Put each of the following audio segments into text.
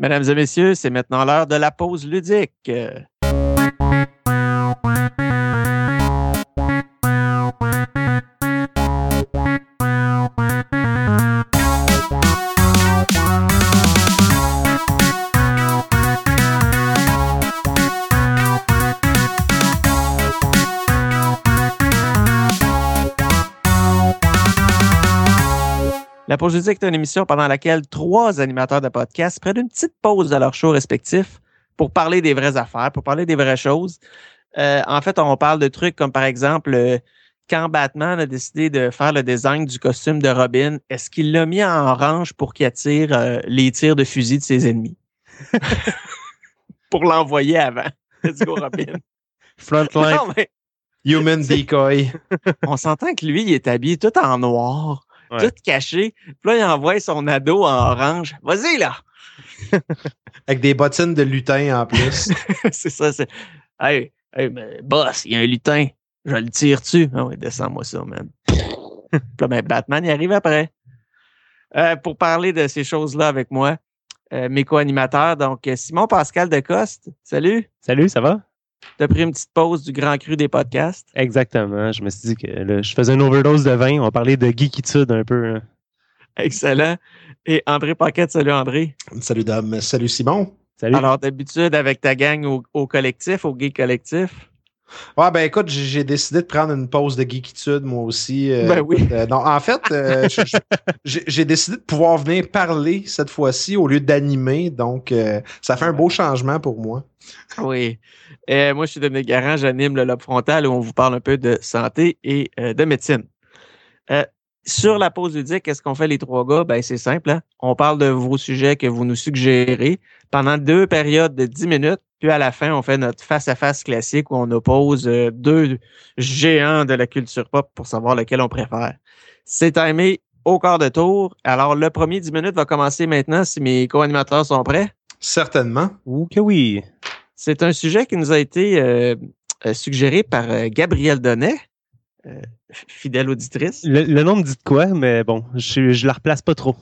Mesdames et messieurs, c'est maintenant l'heure de la pause ludique. Pause ludique est une émission pendant laquelle trois animateurs de podcast prennent une petite pause de leur show respectif pour parler des vraies affaires, pour parler des vraies choses. Euh, en fait, on parle de trucs comme par exemple euh, quand Batman a décidé de faire le design du costume de Robin, est-ce qu'il l'a mis en orange pour qu'il attire euh, les tirs de fusil de ses ennemis? pour l'envoyer avant. Let's go, Robin. Frontline. Human decoy. on s'entend que lui, il est habillé tout en noir, Ouais. tout caché. Puis là, il envoie son ado en orange. Vas-y, là! Avec des bottines de lutin en plus. c'est ça, c'est. Hey, hey, mais boss, il y a un lutin. Je le tire dessus. Ah oui, descends-moi ça, man. Puis là, ben, Batman, il arrive après. Euh, pour parler de ces choses-là avec moi, euh, mes co-animateurs, donc euh, Simon Pascal Decoste. Salut. Salut, ça va? T'as pris une petite pause du grand cru des podcasts? Exactement. Je me suis dit que là, je faisais une overdose de vin. On parlait de geekitude un peu. hein. Excellent. Et André Paquette, salut André. Salut Dom. Salut Simon. Salut. Alors, d'habitude, avec ta gang au, au collectif, au gay collectif? Ouais, ben écoute, j'ai décidé de prendre une pause de geekitude, moi aussi. euh, Ben oui. écoute, euh, non, en fait, euh, j'ai décidé de pouvoir venir parler cette fois-ci au lieu d'animer. Donc, euh, ça fait un beau changement pour moi. Oui. Moi, je suis Dominique Garand, j'anime le Lobe Frontal où on vous parle un peu de santé et de médecine. Sur la pause ludique, qu'est-ce qu'on fait les trois gars? Ben, c'est simple. hein. On parle de vos sujets que vous nous suggérez pendant deux périodes de 10 minutes. Puis à la fin, on fait notre face-à-face classique où on oppose euh, deux géants de la culture pop pour savoir lequel on préfère. C'est timé au quart de tour. Alors, le premier 10 minutes va commencer maintenant si mes co-animateurs sont prêts. Certainement. Ou que oui. C'est un sujet qui nous a été euh, euh, suggéré par euh, Gabrielle Donnet, euh, fidèle auditrice. Le, le nom me dit de quoi, mais bon, je, je la replace pas trop.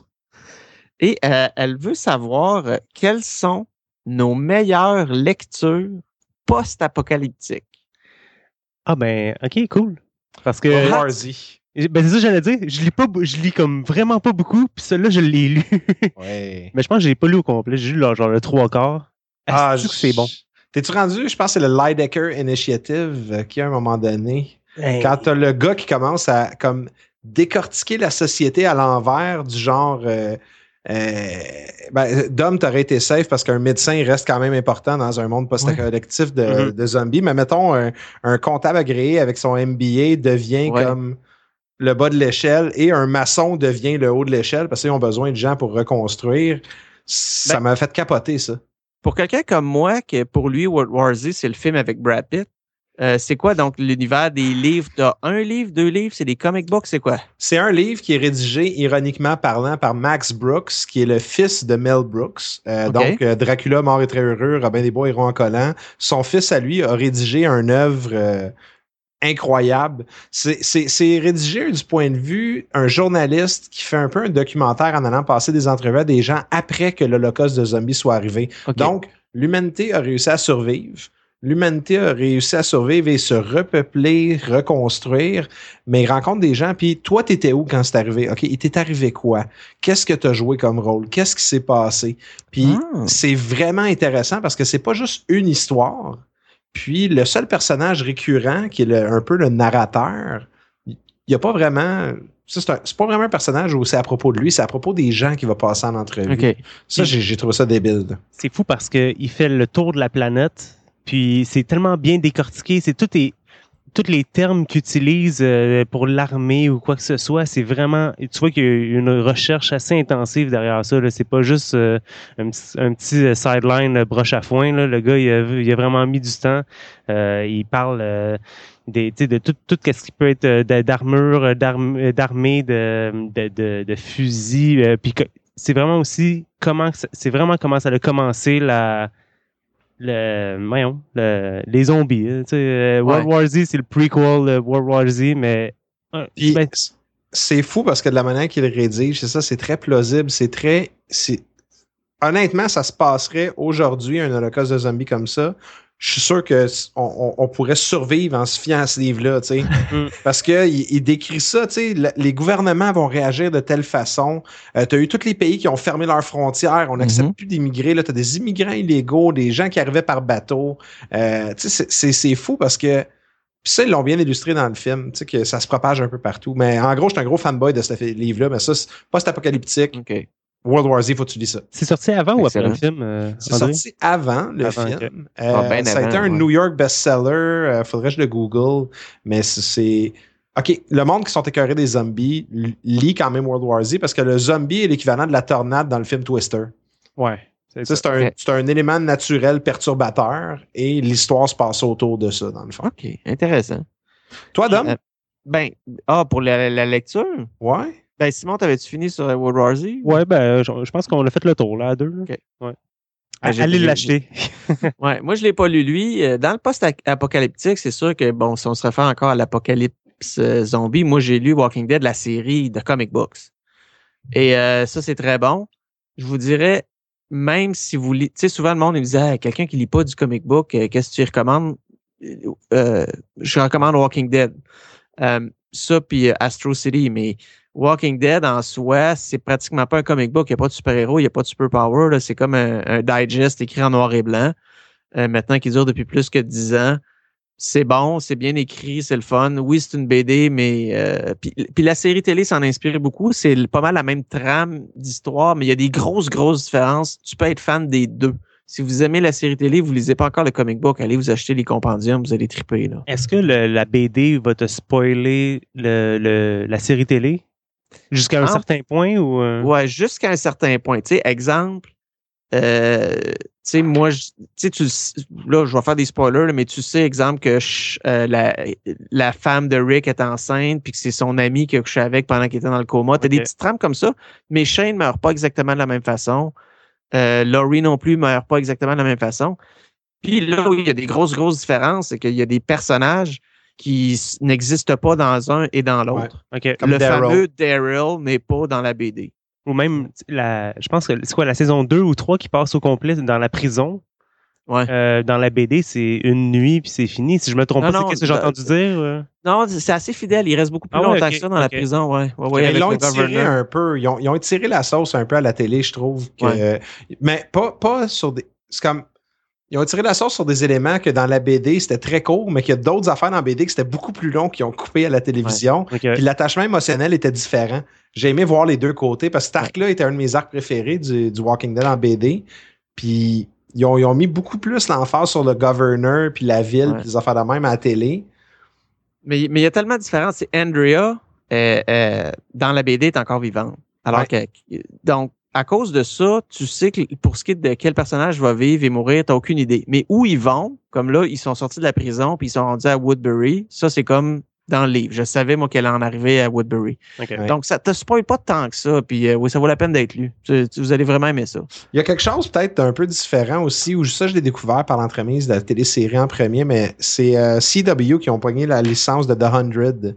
Et euh, elle veut savoir quelles sont nos meilleures lectures post-apocalyptiques. Ah ben, ok, cool. Parce que. Ben c'est ça que j'allais dire. Je lis pas, je lis comme vraiment pas beaucoup, puis celui-là, je l'ai lu. Ouais. mais je pense que je l'ai pas lu au complet. J'ai lu là, genre le trois quarts. Ah, que c'est bon? T'es-tu rendu? Je pense que c'est le Lidecker Initiative euh, qui, à un moment donné, Hey. quand t'as le gars qui commence à comme décortiquer la société à l'envers du genre euh, ben, Dom t'aurais été safe parce qu'un médecin il reste quand même important dans un monde post-collectif de, Mhm. de zombies. Mais mettons un, un comptable agréé avec son MBA devient Ouais. comme le bas de l'échelle et un maçon devient le haut de l'échelle parce qu'ils ont besoin de gens pour reconstruire. Ça Ben- m'a fait capoter ça. Pour quelqu'un comme moi, que pour lui, World War Z, c'est le film avec Brad Pitt, euh, c'est quoi donc l'univers des livres? T'as un livre, deux livres, c'est des comic books, c'est quoi? C'est un livre qui est rédigé, ironiquement parlant, par Max Brooks, qui est le fils de Mel Brooks. Euh. Donc, euh, Dracula, mort et très heureux, Robin des Bois, héros en collant. Son fils, à lui, a rédigé un œuvre incroyable. C'est- rédigé du point de vue un journaliste qui fait un peu un documentaire en allant passer des entrevues à des gens après que l'Holocauste de zombies soit arrivé. Donc, l'humanité a réussi à survivre. L'humanité a réussi à survivre et se repeupler, reconstruire, mais il rencontre des gens. Puis toi, t'étais où quand c'est arrivé? OK, il t'est arrivé quoi? Qu'est-ce que tu as joué comme rôle? Qu'est-ce qui s'est passé? Puis Ah. c'est vraiment intéressant parce que c'est pas juste une histoire. Puis le seul personnage récurrent, qui est le- un peu le narrateur, il n'y a pas vraiment. C'est pas vraiment un personnage où c'est à propos de lui, c'est à propos des gens qui va passer en entrevue. Ça, j'ai trouvé ça débile. C'est fou parce qu'il fait le tour de la planète, puis c'est tellement bien décortiqué. C'est tous les termes qu'il utilise euh, pour l'armée ou quoi que ce soit, c'est vraiment, tu vois qu'il y a une recherche assez intensive derrière ça. C'est pas juste euh, un, petit- euh, sideline broche à foin. Le gars, il a, vraiment mis du temps. Il parle des, de tout, ce qui peut être d'armure, d'arm- d'armée, de, fusils. puis c'est vraiment aussi comment, c'est vraiment comment ça a commencé la le, voyons, le- les zombies. hein, euh, World War Z, c'est le prequel de World War Z, mais. euh, Puis ben, c'est fou parce que de la manière qu'il rédige, c'est ça, c'est très plausible, c'est très. honnêtement, ça se passerait aujourd'hui, un holocauste de zombies comme ça. Je suis sûr que on, pourrait survivre en se fiant à ce livre-là, tu sais. Mm. Parce que il, il décrit ça, tu sais, le- les gouvernements vont réagir de telle façon. Euh, tu as eu tous les pays qui ont fermé leurs frontières, on n'accepte Mhm. plus d'immigrés. Là, tu as des immigrants illégaux, des gens qui arrivaient par bateau. Euh, tu sais, c'est- fou parce que puis ça, ils l'ont bien illustré dans le film, tu sais, que ça se propage un peu partout. Mais en gros, je suis un gros fanboy de ce livre-là, mais ça, c'est post-apocalyptique. OK. World War Z, faut que tu lis ça. C'est sorti avant ou après le film, euh, C'est sorti avant le Avant, film. Ah, Euh, ben ça a été un ouais. New York bestseller. Euh, faudrait que je le Google. Mais c'est-. OK, le monde qui sont écœurés des zombies lit quand même World War Z parce que le zombie est l'équivalent de la tornade dans le film Twister. Ouais. C'est Ça, ça. C'est un, un élément naturel perturbateur et l'histoire se passe autour de ça, dans le fond. OK. Intéressant. Toi, Dom? Euh, ben, ah, pour la, la lecture? Ouais? Ben, Simon, t'avais-tu fini sur euh, World War Z? Ouais, ben, je, je pense qu'on a fait le tour, là, à deux. là. Ok. Ouais. Ah, j'ai- Allez l'acheter. Ouais, moi, je l'ai pas lu, lui. Euh, Dans le post-apocalyptique, c'est sûr que, bon, si on se réfère encore à l'apocalypse euh, zombie, moi, j'ai lu Walking Dead, la série de comic books. Et euh, ça, c'est très bon. Je vous dirais, même si vous lisez, tu sais, souvent, le monde, me disait, Ah, quelqu'un qui lit pas du comic book, euh, qu'est-ce que tu recommandes? Euh, je recommande Walking Dead. Euh, ça, puis euh, Astro City, mais Walking Dead en soi, c'est pratiquement pas un comic book. Il n'y a pas de super-héros, il n'y a pas de super-power. C'est comme un, digest écrit en noir et blanc, euh, maintenant qui dure depuis plus que 10 ans. C'est bon, c'est bien écrit, c'est le fun. Oui, c'est une BD, mais euh, puis, la série télé s'en inspire beaucoup. C'est pas mal la même trame d'histoire, mais il y a des grosses, grosses différences. Tu peux être fan des deux. Si vous aimez la série télé, vous lisez pas encore le comic book, allez vous acheter les compendiums, vous allez triper là. Est-ce que le- la BD va te spoiler le, le- la série télé? Jusqu'à un certain point ou euh, Ouais, jusqu'à un certain point. Tu sais, exemple, euh, tu sais, moi, je- tu sais, là, je vais faire des spoilers, mais tu sais, exemple, que je- euh, la, la femme de Rick est enceinte, puis que c'est son ami qui a couché avec pendant qu'il était dans le coma. T'as des Ok. petites trames comme ça, mais Shane meurt pas exactement de la même façon. Euh, Laurie non plus meurt pas exactement de la même façon. Puis là où il y a des grosses, grosses différences, c'est qu'il y a des personnages qui n'existent pas dans un et dans l'autre. Le fameux Daryl n'est pas dans la BD. ou même la je pense que c'est quoi la saison 2 ou 3 qui passe au complet dans la prison. Ouais. Euh, dans la BD, c'est une nuit puis c'est fini. Si je me trompe Non, pas, c'est qu'est-ce que j'ai entendu dire euh? Non, c'est assez fidèle. Il reste beaucoup plus Ah ouais, longtemps que ça dans la prison. Ouais, ouais, ouais, ils l'ont étiré un peu. Ils ont, ils ont étiré la sauce un peu à la télé, je trouve. que- Ouais. Mais pas, pas sur des. C'est comme. Ils ont tiré la sauce sur des éléments que dans la BD, c'était très court, mais qu'il y a d'autres affaires dans la BD que c'était beaucoup plus long qu'ils ont coupé à la télévision. Ok. Puis l'attachement émotionnel était différent. J'ai aimé voir les deux côtés parce que cet arc-là était un de mes arcs préférés du, du Walking Dead en BD. Puis ils ont, ils ont mis beaucoup plus l'emphase sur le governor, puis la ville, puis les affaires de même à la télé. Mais mais il y a tellement de différences. C'est Andrea, euh, euh, dans la BD, est encore vivante. Alors que, donc, à cause de ça, tu sais que pour ce qui est de quel personnage va vivre et mourir, t'as aucune idée. Mais où ils vont, comme là, ils sont sortis de la prison puis ils sont rendus à Woodbury. Ça, c'est comme dans le livre. Je savais, moi, qu'elle en arrivait à Woodbury. Donc, ça te spoil pas tant que ça. Puis, euh, oui, ça vaut la peine d'être lu. Tu- tu- vous allez vraiment aimer ça. Il y a quelque chose peut-être d'un peu différent aussi, où ça, je l'ai découvert par l'entremise de la télésérie en premier, mais c'est euh, CW qui ont pogné la licence de The Hundred.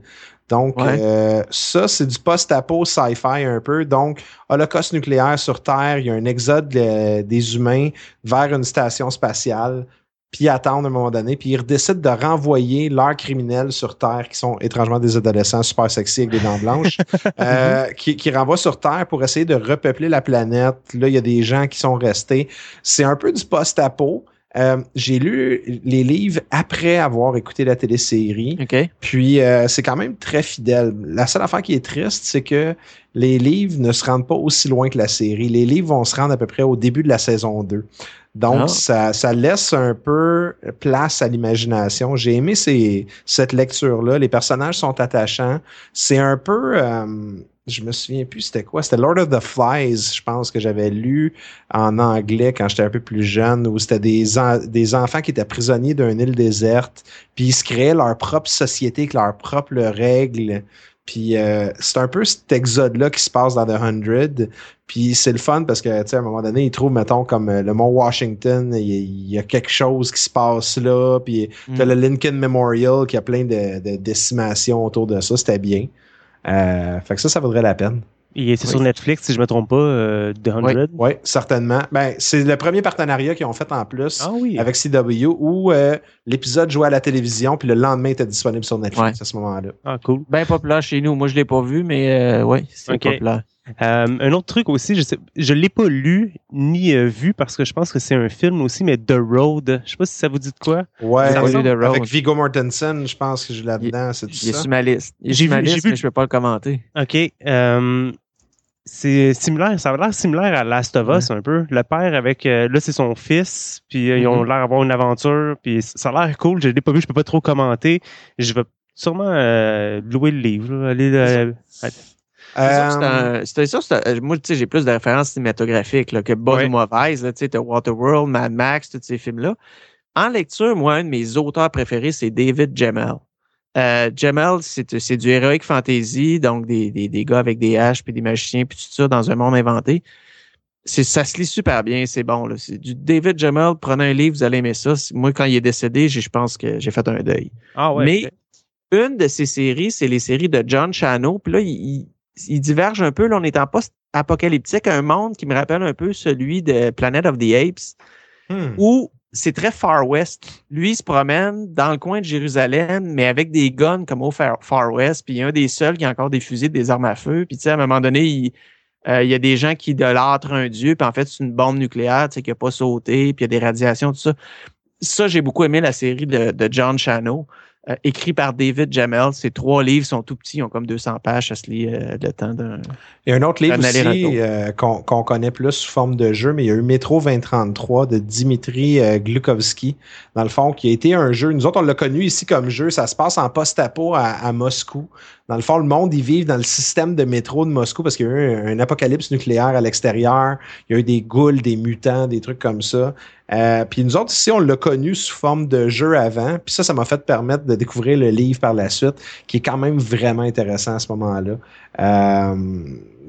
Donc, Ouais. euh, ça, c'est du post-apo sci-fi un peu. Donc, holocauste nucléaire sur Terre, il y a un exode des humains vers une station spatiale, puis ils attendent à un moment donné, puis ils décident de renvoyer leurs criminels sur Terre, qui sont étrangement des adolescents super sexy avec des dents blanches, euh, qui, qui renvoient sur Terre pour essayer de repeupler la planète. Là, il y a des gens qui sont restés. C'est un peu du post-apo. Euh, j'ai lu les livres après avoir écouté la télésérie. OK? Puis euh, c'est quand même très fidèle. La seule affaire qui est triste, c'est que les livres ne se rendent pas aussi loin que la série. Les livres vont se rendre à peu près au début de la saison 2. Donc, Ah. ça, ça laisse un peu place à l'imagination. J'ai aimé ces, cette lecture-là. Les personnages sont attachants. C'est un peu... euh, je me souviens plus c'était quoi. C'était Lord of the Flies, je pense, que j'avais lu en anglais quand j'étais un peu plus jeune, où c'était des, en- des enfants qui étaient prisonniers d'une île déserte, puis ils se créaient leur propre société avec leurs propres règles. Puis euh, c'est un peu cet exode-là qui se passe dans The Hundred. Puis c'est le fun parce que, tu sais, à un moment donné, ils trouvent, mettons, comme euh, le Mont Washington, il y, a- il y a quelque chose qui se passe là. Puis t'as Mm. le Lincoln Memorial qui a plein de, de décimations autour de ça. C'était bien. Euh, fait que ça, ça vaudrait la peine. Et c'est Oui. sur Netflix, si je me trompe pas, euh, The 100. Oui, certainement. Ben, c'est le premier partenariat qu'ils ont fait en plus Ah oui. avec CW où euh, l'épisode jouait à la télévision puis le lendemain était disponible sur Netflix à ce moment-là. Ah, cool. Bien populaire chez nous. Moi, je l'ai pas vu, mais euh, oui, c'est Ok. populaire. Euh, un autre truc aussi, je je l'ai pas lu ni euh, vu parce que je pense que c'est un film aussi, mais The Road. Je sais pas si ça vous dit de quoi. Ouais, The avec Viggo Mortensen, je pense que je l'ai là-dedans, c'est tout Il est ça. sur ma liste. Il est J'ai sur ma vu- j'ai liste, vu- mais je peux pas le commenter. Ok. euh, c'est similaire, ça a l'air similaire à Last of Us un peu. Le père avec, euh, là c'est son fils, puis euh, ils ont Mhm. l'air d'avoir une aventure, puis ça a l'air cool. Je l'ai pas vu, je peux pas trop commenter. Je vais sûrement euh, louer le livre, là, aller le- C'est sûr que c'est Euh, un- C'était ça, c'est un- moi, tu sais, j'ai plus de références cinématographiques là, que Bonne Ouais. ou Mauvaise. là, Tu sais, Waterworld, Mad Max, tous ces films-là. En lecture, moi, un de mes auteurs préférés, c'est David Gemmell. Euh, Gemmell, c'est du heroic fantasy, donc des, des, des gars avec des haches, puis des magiciens, puis tout ça, dans un monde inventé. Ça se lit super bien, c'est bon. Là. C'est du David Gemmell, prenez un livre, vous allez aimer ça. Moi, quand il est décédé, je pense que j'ai fait un deuil. Ah ouais. Mais une de ces séries, c'est les séries de John Chano. Puis là, il, il, il diverge un peu. Là, on est en post-apocalyptique, un monde qui me rappelle un peu celui de Planet of the Apes, hmm. où c'est très Far West. Lui, il se promène dans le coin de Jérusalem, mais avec des guns comme au Far, West. Puis il y a un des seuls qui a encore des fusils, des armes à feu. Puis tu sais, à un moment donné, il, euh, y a des gens qui idolâtrent un dieu. Puis en fait, c'est une bombe nucléaire, tu sais, qui n'a pas sauté. Puis il y a des radiations, tout ça. Ça, j'ai beaucoup aimé la série de, de John Chano, euh, écrit par David Jamel. Ces trois livres sont tout petits, ils ont comme 200 pages, ça se lit euh, le temps d'un. Il y a un autre livre aussi euh, qu'on connaît plus sous forme de jeu, mais il y a eu Métro 2033 de Dimitri Glukovski, dans le fond, qui a été un jeu. Nous autres, on l'a connu ici comme jeu. Ça se passe en post-apo à, à Moscou. Dans le fond, le monde, ils vivent dans le système de métro de Moscou parce qu'il y a eu un, un apocalypse nucléaire à l'extérieur. Il y a eu des ghouls, des mutants, des trucs comme ça. Euh, puis nous autres, ici, on l'a connu sous forme de jeu avant. Puis ça, ça m'a fait permettre de découvrir le livre par la suite, qui est quand même vraiment intéressant à ce moment-là. Euh,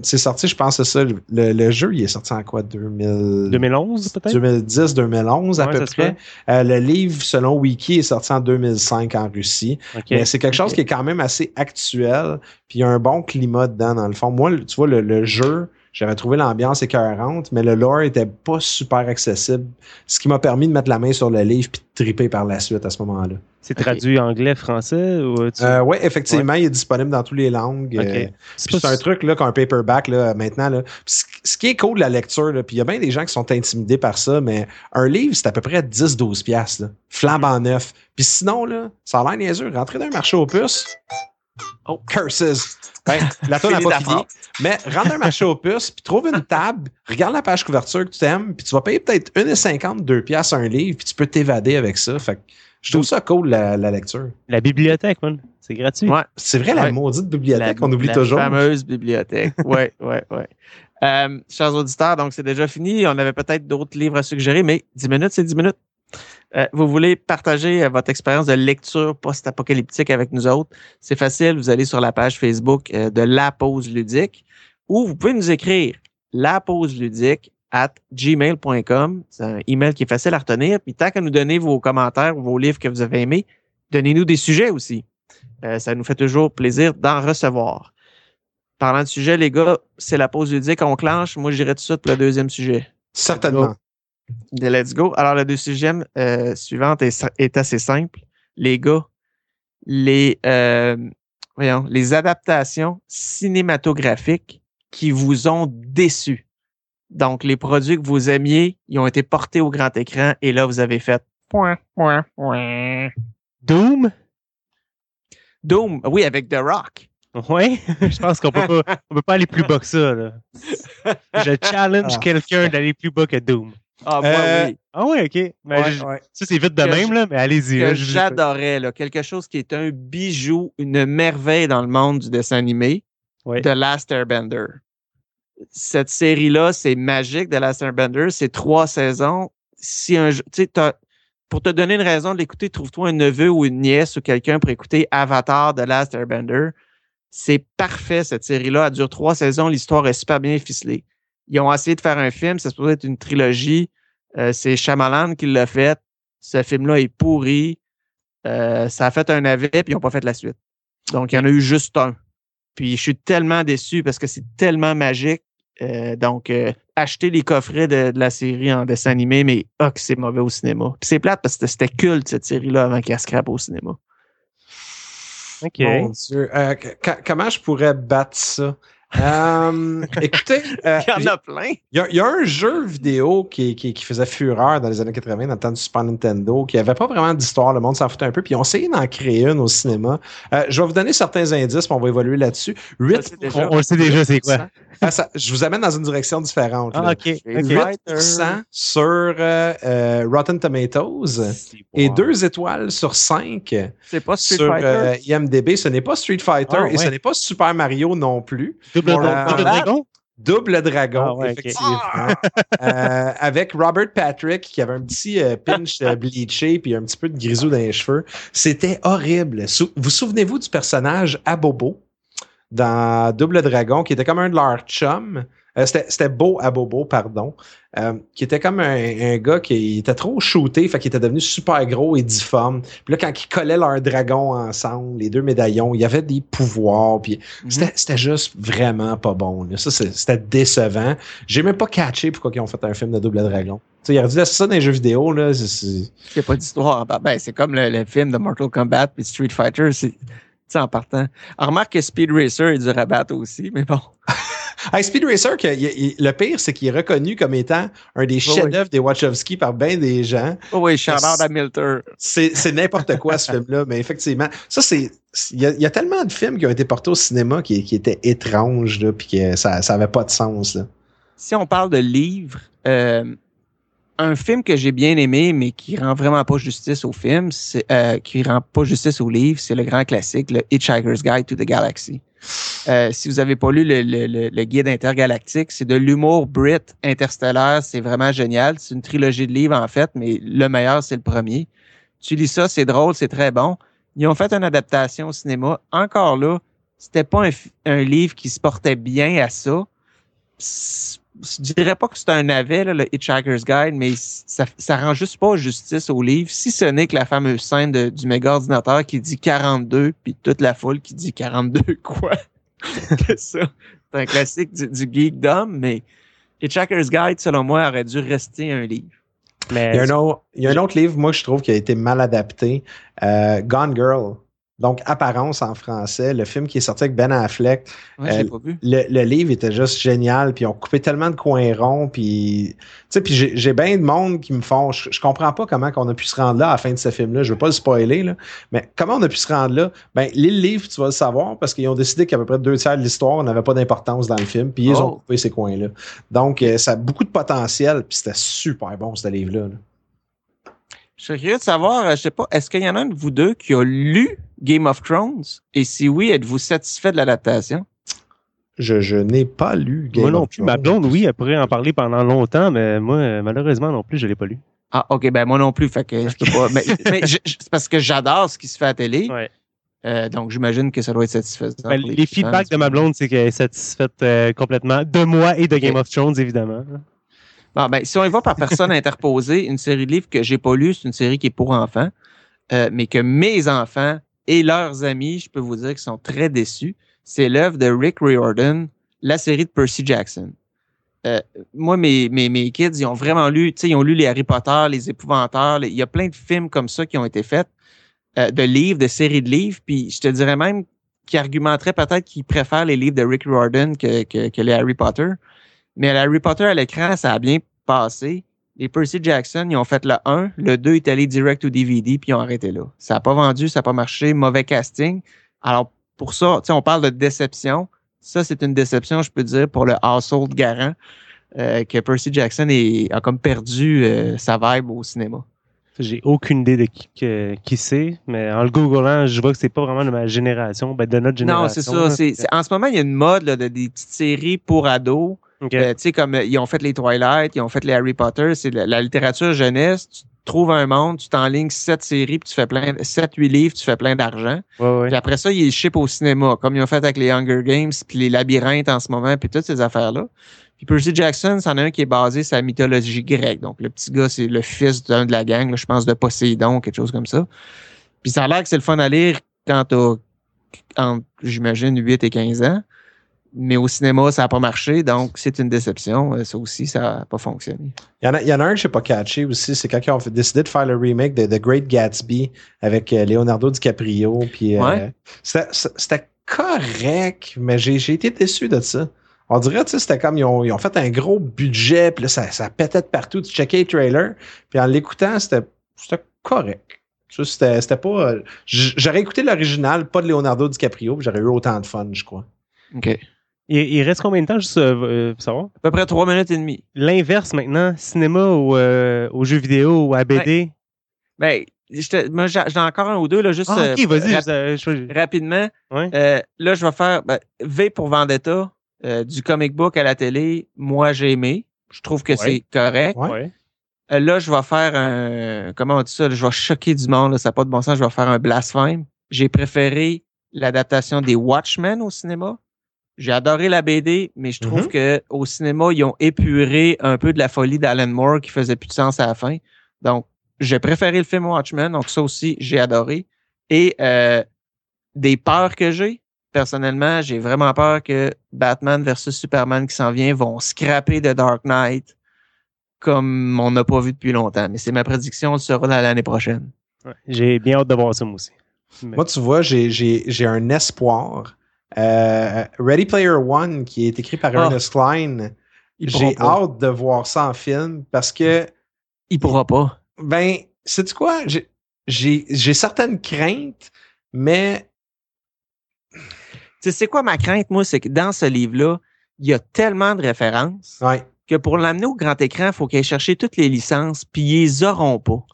c'est sorti, je pense, c'est ça. Le, le jeu, il est sorti en quoi? 2000... 2011 peut-être? 2010-2011 à Ouais, peu près. Euh, le livre, selon Wiki, est sorti en 2005 en Russie. Mais c'est quelque chose qui est quand même assez actuel. Puis il y a un bon climat dedans, dans le fond. Moi, tu vois, le, le jeu, j'avais trouvé l'ambiance écœurante, mais le lore était pas super accessible. Ce qui m'a permis de mettre la main sur le livre puis de triper par la suite à ce moment-là. C'est Ok. traduit anglais, français ou tu... Euh, ouais, effectivement, il est disponible dans toutes les langues. Ok. Euh, c'est un truc là qu'un paperback là maintenant là. Ce ce qui est cool de la lecture là, puis il y a bien des gens qui sont intimidés par ça, mais un livre c'est à peu près 10-12 piastres, là, flambant neuf. Puis sinon là, ça a l'air niaiseux. Rentrer dans un marché aux puces. Oh, curses. Ben, la tonne n'a pas fini. Mais rentre dans un marché aux puces, puis trouve une table, regarde la page couverture que tu aimes, puis tu vas payer peut-être 1,50, 2 piastres un livre, puis tu peux t'évader avec ça. Fait que je trouve ça cool, la, la lecture. La bibliothèque, man. C'est gratuit. Ouais. C'est vrai, la Ouais. maudite bibliothèque, La- on oublie la toujours. fameuse bibliothèque. Oui, oui, oui. Euh, chers auditeurs, donc c'est déjà fini. On avait peut-être d'autres livres à suggérer, mais 10 minutes, c'est 10 minutes. Euh, vous voulez partager euh, votre expérience de lecture post-apocalyptique avec nous autres? C'est facile, vous allez sur la page Facebook euh, de La Pause Ludique ou vous pouvez nous écrire la pause ludique at gmail.com. C'est un email qui est facile à retenir. Puis tant qu'à nous donner vos commentaires ou vos livres que vous avez aimés, donnez-nous des sujets aussi. Ça nous fait toujours plaisir d'en recevoir. Parlant de sujet, les gars, c'est la pause ludique, on clenche. Moi, j'irai tout de suite le deuxième sujet. Certainement. De Let's go. Alors, le deuxième euh, suivante est, assez simple. Les gars, les, euh, voyons, les adaptations cinématographiques qui vous ont déçu. Donc, les produits que vous aimiez, ils ont été portés au grand écran et là, vous avez fait point, point, point. Doom? Doom, oui, avec The Rock. Ouais. Je pense qu'on peut pas, on peut pas aller plus bas que ça, là. Je challenge Ah. quelqu'un d'aller plus bas que Doom. Ah, moi, Euh, oui. Ah ouais, ok. Mais Ouais, je- ouais. Ça, c'est vite de Que même, là, mais allez-y. que j'adorais, là, quelque chose qui est un bijou, une merveille dans le monde du dessin animé, Ouais. The Last Airbender. Cette série-là, c'est magique, The Last Airbender. C'est trois saisons. Si un, pour te donner une raison de l'écouter, trouve-toi un neveu ou une nièce ou quelqu'un pour écouter Avatar, The Last Airbender. C'est parfait, cette série-là. Elle dure trois saisons. L'histoire est super bien ficelée. Ils ont essayé de faire un film. Ça se pourrait être une trilogie. Euh, c'est Shyamalan qui l'a fait. Ce film-là est pourri. Euh, ça a fait un navet, puis ils n'ont pas fait la suite. Donc, il y en a eu juste un. Puis je suis tellement déçu parce que c'est tellement magique. Euh, donc, euh, acheter les coffrets de, de, la série en dessin animé, mais oh, que c'est mauvais au cinéma. Puis c'est plate parce que c'était culte cette série-là avant qu'elle scrape au cinéma. OK. Mon Dieu. Euh, comment je pourrais battre ça? Euh, écoutez, euh, il y en a plein. Il y, a, un jeu vidéo qui, qui, qui, faisait fureur dans les années 80, dans le temps du Super Nintendo, qui avait pas vraiment d'histoire, le monde s'en foutait un peu, puis on essayé d'en créer une au cinéma. Euh, je vais vous donner certains indices, puis on va évoluer là-dessus. On, on, sait déjà c'est quoi? Ah, ça, je vous amène dans une direction différente. Ah, OK. 8% sur euh, euh, Rotten Tomatoes et 2 étoiles sur 5 C'est pas Street sur Fighter? IMDB. Ce n'est pas Street Fighter Ah, et ce n'est pas Super Mario non plus. Double, double dragon? Double Dragon, Ah ouais, effectivement. Euh, avec Robert Patrick qui avait un petit euh, pinch euh, bleaché puis un petit peu de grisou dans les cheveux. C'était horrible. Sou- vous souvenez-vous du personnage Abobo dans Double Dragon qui était comme un de leurs chums? Euh, c'était, c'était Beau Abobo, pardon. euh, qui était comme un, un gars qui était trop shooté, fait qu'il était devenu super gros et difforme. Puis là, quand ils collaient leurs dragons ensemble, les deux médaillons, il y avait des pouvoirs. Puis Mhm. c'était, c'était juste vraiment pas bon. là. Ça, c'est- c'était décevant. J'ai même pas catché pourquoi ils ont fait un film de Double Dragon. Tu sais, il aurait dû laisser ça dans les jeux vidéo. Là, c'est, c'est- Il n'y a pas d'histoire. Ben, ben, c'est comme le, le film de Mortal Kombat puis Street Fighter. C'est, tu sais, en partant. Alors, remarque que Speed Racer est du rabat aussi, mais bon. Speed Racer, que, il- il- le pire, c'est qu'il est reconnu comme étant un des oui. chefs-d'œuvre des Wachowski par bien des gens. Oh oui, à Milter. C'est n'importe quoi ce film-là, mais effectivement, ça c'est. Il y, a, il y a tellement de films qui ont été portés au cinéma qui, qui étaient étranges, là, puis que ça ça avait pas de sens. Là. Si on parle de livres, euh, un film que j'ai bien aimé, mais qui rend vraiment pas justice au film, euh, qui rend pas justice au livre, c'est le grand classique, le Hitchhiker's Guide to the Galaxy. Euh, si vous avez pas lu le, le- le- le guide intergalactique, c'est de l'humour brit interstellaire, c'est vraiment génial. C'est une trilogie de livres en fait, mais le meilleur c'est le premier. Tu lis ça, c'est drôle, c'est très bon. Ils ont fait une adaptation au cinéma. Encore là, c'était pas un, un livre qui se portait bien à ça. Je dirais pas que c'est un navet, là, le Hitchhiker's Guide, mais ça, ça rend juste pas justice au livre, si ce n'est que la fameuse scène du méga ordinateur qui dit 42, puis toute la foule qui dit 42 quoi. que ça. C'est un classique du, du geekdom, mais Hitchhiker's Guide, selon moi, aurait dû rester un livre. Mais Il y, a un autre, il y a un autre livre, moi, que je trouve qui a été mal adapté. euh, Gone Girl. Donc, Apparence en français, le film qui est sorti avec Ben Affleck. Ouais, Euh, pas vu. Le, le livre était juste génial, puis on coupé tellement de coins ronds, puis tu sais, puis j'ai bien de monde qui me font, je, je comprends pas comment on a pu se rendre là à la fin de ce film-là. Je veux pas le spoiler là, mais comment on a pu se rendre là? Ben, lis le livre, tu vas le savoir, parce qu'ils ont décidé qu'à peu près deux tiers de l'histoire n'avait pas d'importance dans le film, puis ils ont Oh. coupé ces coins-là. Donc, euh, ça a beaucoup de potentiel, puis c'était super bon ce livre-là. là. Je serais curieux de savoir, euh, je sais pas, est-ce qu'il y en a un de vous deux qui a lu Game of Thrones? Et si oui, êtes-vous satisfait de l'adaptation? Je, je n'ai pas lu Game moi non of plus. Ma Thrones. blonde, oui, elle pourrait en parler pendant longtemps, mais moi, euh, malheureusement non plus, je l'ai pas lu. Ah, ok, ben moi non plus, fait que je peux pas. Mais, c'est parce que j'adore ce qui se fait à la télé. Ouais. Euh, donc j'imagine que ça doit être satisfaisant. Ben, les feedbacks de ma blonde, c'est qu'elle est satisfaite euh, complètement de moi et de Game of Thrones, évidemment. Bon, ben, si on y va par personne interposée, une série de livres que j'ai pas lu, c'est une série qui est pour enfants, euh, mais que mes enfants et leurs amis, je peux vous dire qu'ils sont très déçus. C'est l'œuvre de Rick Riordan, la série de Percy Jackson. Euh, moi, mes, mes, mes kids, ils ont vraiment lu, tu sais, ils ont lu les Harry Potter, les Épouvanteurs, les- il y a plein de films comme ça qui ont été faits, euh, de livres, de séries de livres, puis je te dirais même qu'ils argumenteraient peut-être qu'ils préfèrent les livres de Rick Riordan que, que, que les Harry Potter. Mais Harry Potter à l'écran, ça a bien passé. Les Percy Jackson, ils ont fait le 1, le 2 est allé direct au DVD, puis ils ont arrêté là. Ça n'a pas vendu, ça n'a pas marché, mauvais casting. Alors, pour ça, tu sais, on parle de déception. Ça, c'est une déception, je peux dire, pour le household garant, euh, que Percy Jackson est- a comme perdu euh, sa vibe au cinéma. J'ai aucune idée de qui, que- qui c'est, mais en le googlant, je vois que c'est pas vraiment de ma génération, ben de notre génération. Non, c'est ça. en ce moment, il y a une mode là, de des petites séries pour ados. Euh, tu sais, comme euh, ils ont fait les Twilight, ils ont fait les Harry Potter, c'est la, la littérature jeunesse. Tu trouves un monde, tu t'enlignes sept séries, puis tu fais plein, sept, huit livres, tu fais plein d'argent. Ouais, ouais. Puis après ça, ils ship au cinéma, comme ils ont fait avec les Hunger Games, puis les labyrinthes en ce moment, puis toutes ces affaires-là. Puis Percy Jackson, c'en a un qui est basé sur la mythologie grecque. Donc, le petit gars, c'est le fils d'un de la gang, là, je pense, de Poséidon, quelque chose comme ça. Puis ça a l'air que c'est le fun à lire quand t'as j'imagine, 8 et 15 ans. Mais au cinéma, ça n'a pas marché, donc c'est une déception. Euh, Ça aussi, ça n'a pas fonctionné. Il y, en a, il y en a un que je n'ai pas catché aussi, c'est quand ils ont fait- décidé de faire le remake de The Great Gatsby avec euh, Leonardo DiCaprio. Puis, euh, Ouais. c'était- C'était correct, mais j'ai j'ai été déçu de ça. On dirait, tu sais, c'était comme, ils ont, ils ont fait un gros budget, puis là, ça, ça pétait de partout. Tu checkais les trailers, puis en l'écoutant, c'était c'était correct. C'était c'était pas... J'aurais écouté l'original, pas de Leonardo DiCaprio, puis j'aurais eu autant de fun, je crois. OK. À Il, il reste combien de temps, juste euh, euh, pour savoir? peu près 3 minutes et demie. L'inverse maintenant, cinéma ou euh, aux jeux vidéo ou à BD? Ben, j'en ai encore un ou deux, là, juste Ah, ok, vas-y. rap- je- je- rapidement. Ouais. Euh, là, je vais faire ben, V pour Vendetta, euh, du comic book à la télé. Moi, j'ai aimé. Je trouve que Ouais. c'est correct. Ouais. Ouais. Euh, là, je vais faire un. Comment on dit ça? là? Je vais choquer du monde. Là, ça n'a pas de bon sens. Je vais faire un blasphème. J'ai préféré l'adaptation des Watchmen au cinéma. J'ai adoré la BD, mais je trouve Mhm. que au cinéma, ils ont épuré un peu de la folie d'Alan Moore qui faisait plus de sens à la fin. Donc, j'ai préféré le film Watchmen. Donc, ça aussi, j'ai adoré. Et euh, des peurs que j'ai, personnellement, j'ai vraiment peur que Batman versus Superman qui s'en vient vont scraper de Dark Knight comme on n'a pas vu depuis longtemps. Mais c'est ma prédiction, on le saura dans l'année prochaine. Ouais. J'ai bien hâte de voir ça, moi aussi. Mais- Moi, tu vois, j'ai- j'ai j'ai un espoir. Euh, Ready Player One, qui est écrit par Ah. Ernest Klein, j'ai hâte de voir ça en film parce que, Il pourra pas. ben, sais-tu quoi? J'ai- certaines craintes, mais Tu sais, c'est quoi ma crainte, moi? C'est que dans ce livre-là, il y a tellement de références ouais. que pour l'amener au grand écran, il faut qu'ils aillent chercher toutes les licences, puis ils les auront pas.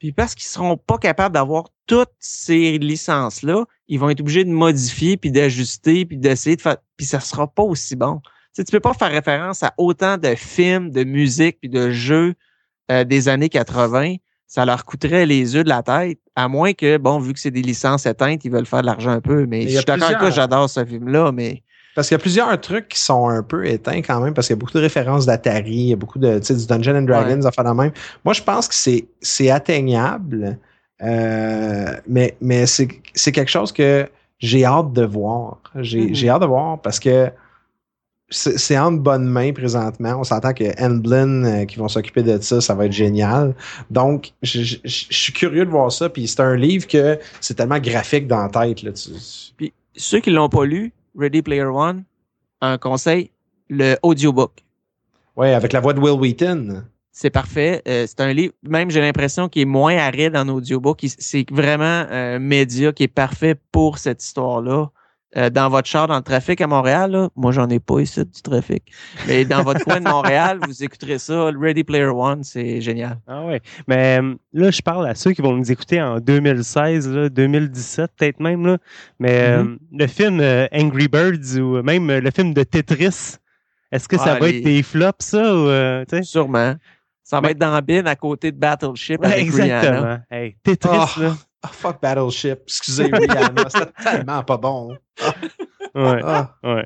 Puis parce qu'ils seront pas capables d'avoir toutes ces licences-là, ils vont être obligés de modifier, puis d'ajuster, puis d'essayer de faire... Puis ça sera pas aussi bon. Tu sais, tu peux pas faire référence à autant de films, de musique, puis de jeux euh, des années 80. Ça leur coûterait les yeux de la tête, à moins que, bon, vu que c'est des licences éteintes, ils veulent faire de l'argent un peu. Mais y je suis d'accord avec toi, plusieurs- j'adore ce film-là, mais... Parce qu'il y a plusieurs trucs qui sont un peu éteints quand même, parce qu'il y a beaucoup de références d'Atari, il y a beaucoup de, tu sais, du Dungeons and Dragons, Ouais. enfin de même. Moi, je pense que c'est, c'est atteignable, euh, mais, mais c'est, quelque chose que j'ai hâte de voir. J'ai, Mhm. j'ai hâte de voir parce que c'est, en bonnes mains présentement. On s'entend que Enblin, euh, qui vont s'occuper de ça, ça va être génial. Donc, je, suis curieux de voir ça. Puis c'est un livre que c'est tellement graphique dans la tête. Là, tu- Puis ceux qui l'ont pas lu, Ready Player One, un conseil, le audiobook. ouais, avec la voix de Will Wheaton. C'est parfait. Euh, c'est un livre, même j'ai l'impression qu'il est moins aride en audiobook. C'est vraiment un média qui est parfait pour cette histoire-là. Euh, dans votre char, dans le trafic à Montréal, là, moi j'en ai pas ici du trafic. Mais dans votre coin de Montréal, vous écouterez ça. Ready Player One, c'est génial. Ah ouais. Mais euh, là, je parle à ceux qui vont nous écouter en 2016, là, 2017 peut-être même. Là. Mais euh, Mm-hmm. le film euh, Angry Birds ou même euh, le film de Tetris, est-ce que ça Ah, va les- être des flops, ça? Ou, euh? Sûrement. Ça va Mais- être dans la bin à côté de Battleship Ouais, avec Rihanna. exactement. Hey, Tetris, Oh. là. Ah, fuck Battleship. Excusez Rihanna, c'était tellement pas bon. Ouais, Ah, ouais.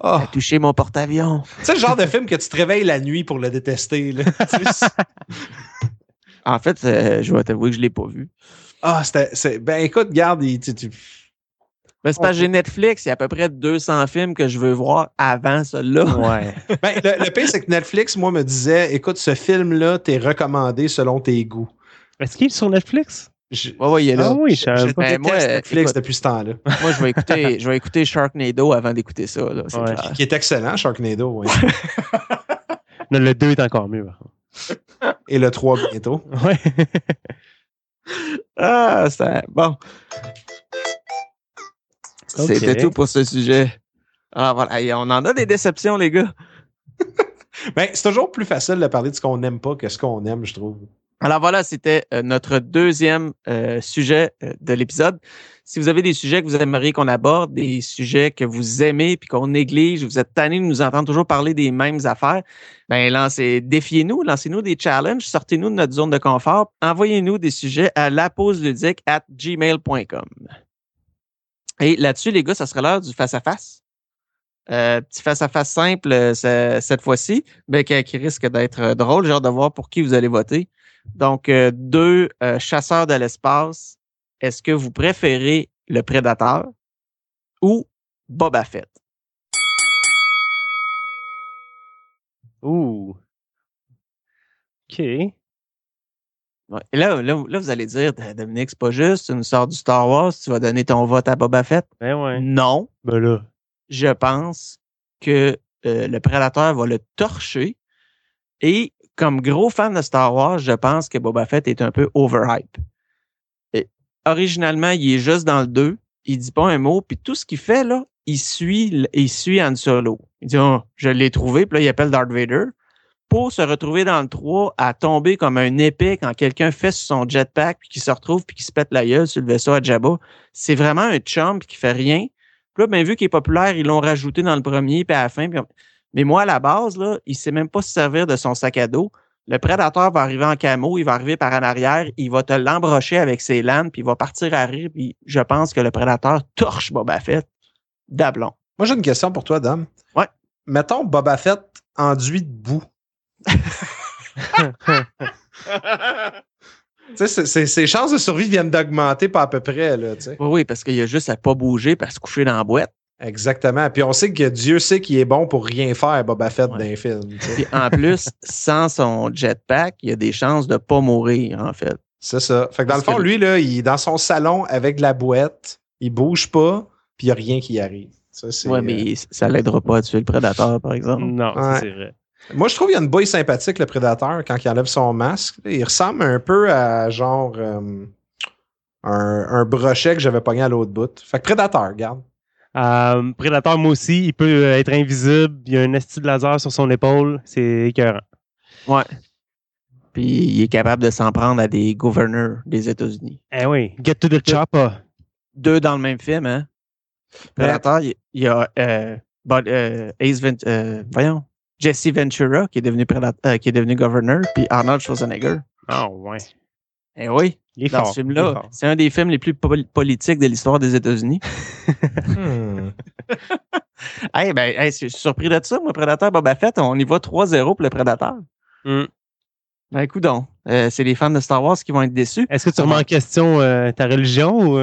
ah. T'as touché mon porte-avions. C'est le genre de film que tu te réveilles la nuit pour le détester. Là. En fait, euh, je vais t'avouer que je l'ai pas vu. ah, c'était. Ben écoute, garde, il- tu, tu- Mais c'est parce que j'ai Netflix, il y a à peu près 200 films que je veux voir avant celui-là. Ouais. Ben, le, le pire, c'est que Netflix, moi, me disait écoute, ce film-là, t'es recommandé selon tes goûts. Est-ce qu'il est sur Netflix? Je- Ouais, ouais, il est là. Ah oui, je je pas. déteste Ben, moi, Netflix écoute. depuis ce temps-là. Moi, je vais écouter, je vais écouter Sharknado avant d'écouter ça. Là, Ouais. Qui est excellent, Sharknado, oui. Non, le 2 est encore mieux. Et le 3 bientôt. Ouais. Ah, ça. Bon. C'était tout pour ce sujet. Ah, voilà. Hey, on en a des déceptions, les gars. Ben, c'est toujours plus facile de parler de ce qu'on n'aime pas que ce qu'on aime, je trouve. Alors voilà, c'était euh, notre deuxième euh, sujet euh, de l'épisode. Si vous avez des sujets que vous aimeriez qu'on aborde, des sujets que vous aimez puis qu'on néglige, vous êtes tanné de nous entendre toujours parler des mêmes affaires, ben lancez, défiez-nous, lancez-nous des challenges, sortez-nous de notre zone de confort, envoyez-nous des sujets à lapauseludique at gmail.com. Et là-dessus, les gars, ça sera l'heure du face-à-face. Euh, petit face-à-face simple euh, ce- cette fois-ci, mais qui, risque d'être euh, drôle. Hâte de voir pour qui vous allez voter. Donc, euh, deux euh, chasseurs de l'espace. Est-ce que vous préférez le Prédateur ou Boba Fett? Ouh. OK. Ouais. Et là, là, là, vous allez dire, Dominique, c'est pas juste, tu nous sors du Star Wars, tu vas donner ton vote à Boba Fett? Ben ouais. Non, Ben là. je pense que euh, le Prédateur va le torcher. Et comme gros fan de Star Wars, je pense que Boba Fett est un peu overhype. Et, originalement, il est juste dans le 2, il dit pas un mot, puis tout ce qu'il fait, là, il suit, il suit Han Solo. Il dit, oh, je l'ai trouvé, puis là, il appelle Darth Vader. Pour se retrouver dans le 3 à tomber comme un épée quand quelqu'un fait son jetpack, puis qu'il se retrouve, puis qu'il se pète la gueule sur le vaisseau à Jabba. C'est vraiment un chump qui fait rien. Puis là, ben, vu qu'il est populaire, ils l'ont rajouté dans le premier, puis à la fin. puis on- Mais moi, à la base, là, il sait même pas se servir de son sac à dos. Le prédateur va arriver en camo, il va arriver par en arrière, il va te l'embrocher avec ses lames, puis il va partir à rire, puis je pense que le prédateur torche Boba Fett d'ablon. Moi, j'ai une question pour toi, Dom. Ouais. Mettons Boba Fett enduit de boue. Ses chances de survie viennent d'augmenter pas à peu près, là, tu sais. Oui, oui, parce qu'il y a juste à pas bouger, parce se coucher dans la boîte. Exactement. Puis on sait que Dieu sait qu'il est bon pour rien faire, Boba Fett, Ouais. tu sais. Puis en plus, sans son jetpack, il y a des chances de pas mourir, en fait. C'est ça. Fait que dans le fond, que- lui, là, il est dans son salon avec de la boîte, il bouge pas, puis il n'y a rien qui arrive. C'est, Ouais, euh, mais ça l'aidera pas à tuer le prédateur, par exemple. Non, Ouais. c'est vrai. Moi, je trouve qu'il y a une bouille sympathique, le prédateur, quand il enlève son masque. Il ressemble un peu à genre euh, un, un brochet que j'avais pogné à l'autre bout. Fait que prédateur, regarde. Euh, Prédateur, moi aussi, il peut euh, être invisible. Il y a un esti de laser sur son épaule. C'est écœurant. Ouais. Puis il est capable de s'en prendre à des gouverneurs des États-Unis. Eh oui, get to the chopper. Deux dans le même film, hein? Prédateur, il y a euh, euh, Ace Vent- euh, voyons, Jesse Ventura qui est devenu euh, qui est devenu gouverneur, puis Arnold Schwarzenegger. Ah ouais. Eh oui, Il est dans fort. ce film-là, c'est un des films les plus pol- politiques de l'histoire des États-Unis. Hmm. hey, ben, hey, je suis surpris de ça, moi, Prédateur Boba Fett, on y va 3-0 pour le Prédateur. Hmm. Ben, écoute donc, euh, c'est les fans de Star Wars qui vont être déçus. Est-ce que tu remets en question euh, ta religion ou.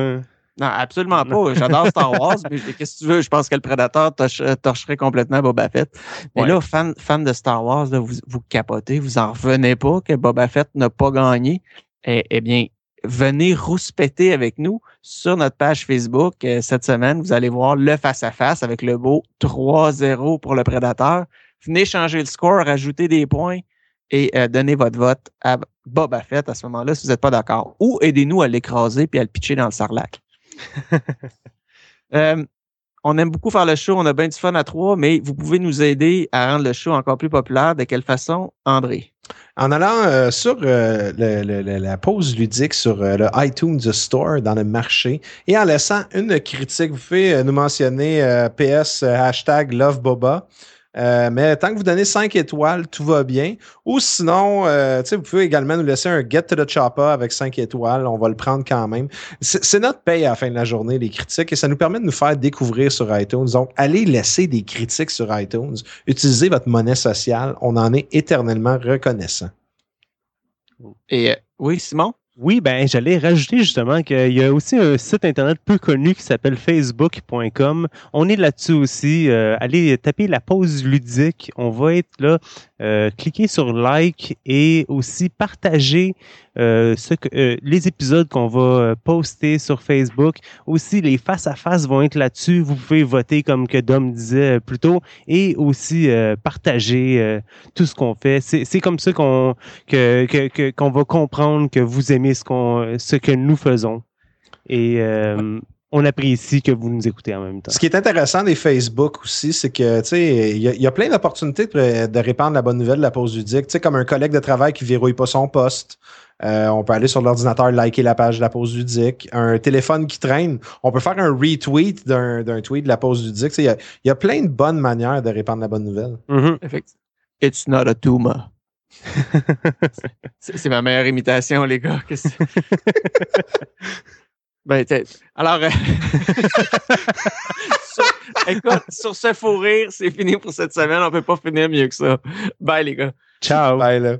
Non, absolument pas. J'adore Star Wars, mais qu'est-ce que tu veux? Je pense que le Prédateur torche- euh, torcherait complètement Boba Fett. Mais Ouais. là, fan, fan de Star Wars, là, vous, vous capotez, vous en revenez pas que Boba Fett n'a pas gagné. Eh, eh bien, venez rouspéter avec nous sur notre page Facebook euh, cette semaine. Vous allez voir le face-à-face avec le beau 3-0 pour le Prédateur. Venez changer le score, rajouter des points et euh, donner votre vote à Boba Fett à ce moment-là si vous n'êtes pas d'accord. Ou aidez-nous à l'écraser puis à le pitcher dans le sarlac. Euh, on aime beaucoup faire le show, on a bien du fun à trois, mais vous pouvez nous aider à rendre le show encore plus populaire. De quelle façon, André? En allant euh, sur euh, la pause ludique sur le iTunes Store dans le marché et en laissant une critique, vous pouvez nous mentionner PS hashtag LoveBoba. Euh, mais tant que vous donnez 5 étoiles, tout va bien. Ou sinon, euh, vous pouvez également nous laisser un Get to the Chopper avec 5 étoiles. On va le prendre quand même. C'est c'est notre paye à la fin de la journée, les critiques, et ça nous permet de nous faire découvrir sur iTunes. Donc, allez laisser des critiques sur iTunes. Utilisez votre monnaie sociale. On en est éternellement reconnaissant. Et euh, oui, Simon? Oui, ben j'allais rajouter justement qu'il y a aussi un site internet peu connu qui s'appelle facebook.com. On est là-dessus aussi. Euh, allez taper la pause ludique. On va être là. Euh, cliquez sur like et aussi partager euh, ce que, euh, les épisodes qu'on va poster sur Facebook. Aussi, les face-à-face vont être là-dessus. Vous pouvez voter comme que Dom disait plus tôt et aussi partager tout ce qu'on fait. C'est comme ça qu'on va comprendre que vous aimez ce, qu'on, ce que nous faisons. Et on apprécie que vous nous écoutez en même temps. Ce qui est intéressant des Facebook aussi, c'est que, tu sais, il y, a- il y a plein d'opportunités de, de répandre la bonne nouvelle de la pause ludique. Tu sais, comme un collègue de travail qui verrouille pas son poste. Euh, on peut aller sur l'ordinateur, liker la page de la pause ludique. Un téléphone qui traîne, on peut faire un retweet d'un, d'un tweet de la pause ludique. Tu sais, Il y, a, il y a plein de bonnes manières de répandre la bonne nouvelle. Mhm. Effectivement. It's not a tumor. c'est c'est ma meilleure imitation, les gars. Ben, t'sais, alors, euh, sur- écoute, sur ce fou rire, c'est fini pour cette semaine. On peut pas finir mieux que ça. Bye, les gars. Ciao! Bye, là.